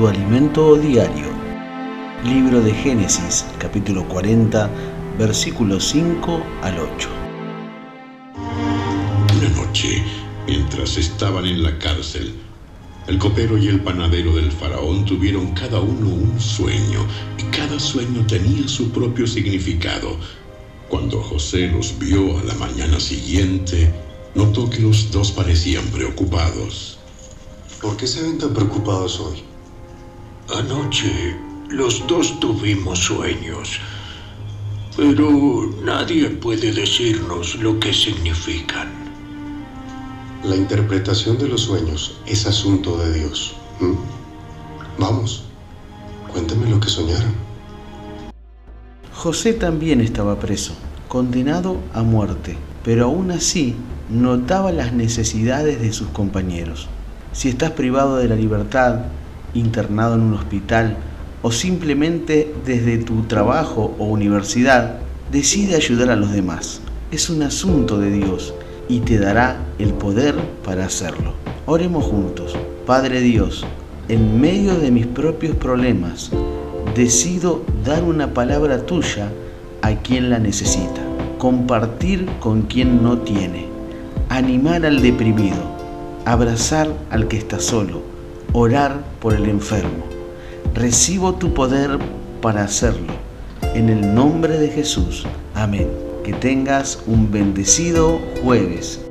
tu alimento diario. Libro de Génesis, capítulo 40, versículos 5 al 8. Una noche, mientras estaban en la cárcel, el copero y el panadero del faraón tuvieron cada uno un sueño, y cada sueño tenía su propio significado. Cuando José los vio a la mañana siguiente, notó que los dos parecían preocupados. ¿Por qué se ven tan preocupados hoy? Anoche los dos tuvimos sueños, pero nadie puede decirnos lo que significan. La interpretación de los sueños es asunto de Dios. ¿Mm? Vamos, cuéntame lo que soñaron. José también estaba preso, condenado a muerte, pero aún así notaba las necesidades de sus compañeros. Si estás privado de la libertad, internado en un hospital o simplemente desde tu trabajo o universidad, decide ayudar a los demás. Es un asunto de Dios y te dará el poder para hacerlo. Oremos juntos. Padre Dios, en medio de mis propios problemas, decido dar una palabra tuya a quien la necesita, compartir con quien no tiene, animar al deprimido, abrazar al que está solo, orar por el enfermo. Recibo tu poder para hacerlo. En el nombre de Jesús. Amén. Que tengas un bendecido jueves.